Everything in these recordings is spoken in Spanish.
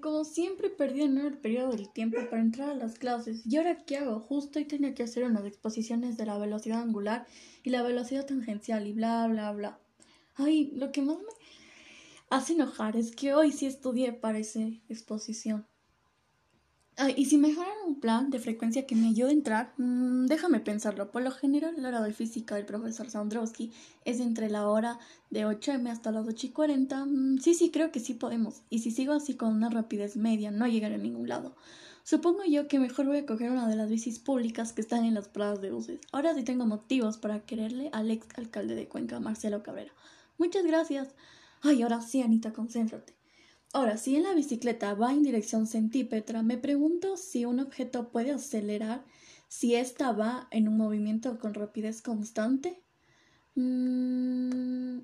como siempre perdí en el periodo del tiempo para entrar a las clases. ¿Y ahora qué hago? Justo hoy tenía que hacer unas exposiciones de la velocidad angular y la velocidad tangencial y bla, bla, bla. Ay, lo que más me hace enojar es que hoy sí estudié para esa exposición. Ay, y si mejoran un plan de frecuencia que me ayude a entrar, mm, déjame pensarlo. Por lo general, la hora de física del profesor Sandrowski es entre la hora de 8M hasta las 8 y 40. Mm, sí, sí, creo que sí podemos. Y si sigo así con una rapidez media, no llegaré a ningún lado. Supongo yo que mejor voy a coger una de las bicis públicas que están en las paradas de buses. Ahora sí tengo motivos para quererle al ex alcalde de Cuenca, Marcelo Cabrera. Muchas gracias. Ay, ahora sí, Anita, concéntrate. Ahora, si en la bicicleta va en dirección centípetra, me pregunto si un objeto puede acelerar si ésta va en un movimiento con rapidez constante. Mm.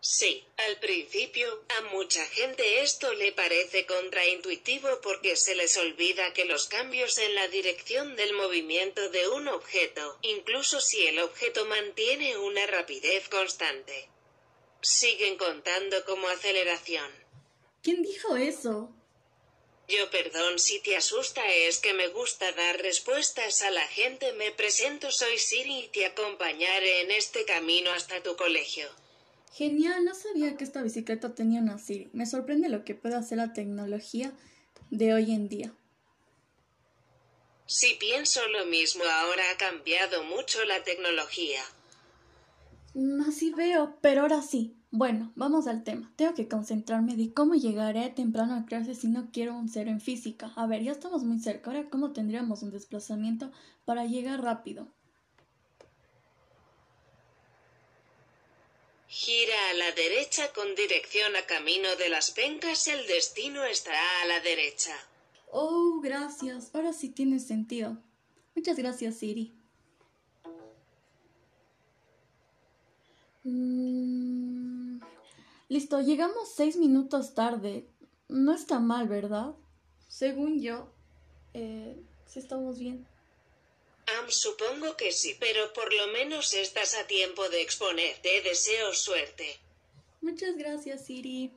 Sí, al principio, a mucha gente esto le parece contraintuitivo porque se les olvida que los cambios en la dirección del movimiento de un objeto, incluso si el objeto mantiene una rapidez constante, siguen contando como aceleración. ¿Quién dijo eso? Yo perdón si te asusta, es que me gusta dar respuestas a la gente. Me presento, soy Siri y te acompañaré en este camino hasta tu colegio. Genial, no sabía que esta bicicleta tenía una Siri. Me sorprende lo que puede hacer la tecnología de hoy en día. Si pienso lo mismo, ahora ha cambiado mucho la tecnología. Mm, así veo, pero ahora sí. Bueno, vamos al tema. Tengo que concentrarme de cómo llegaré temprano a clase si no quiero un cero en física. A ver, ya estamos muy cerca. Ahora, ¿cómo tendríamos un desplazamiento para llegar rápido? Gira a la derecha con dirección a camino de las pencas. El destino estará a la derecha. Oh, gracias. Ahora sí tiene sentido. Muchas gracias, Siri. Mm, listo, llegamos seis minutos tarde. No está mal, ¿verdad? Según yo, eh, sí estamos bien. Am, supongo que sí, pero por lo menos estás a tiempo de exponer. Te deseo suerte. Muchas gracias, Siri.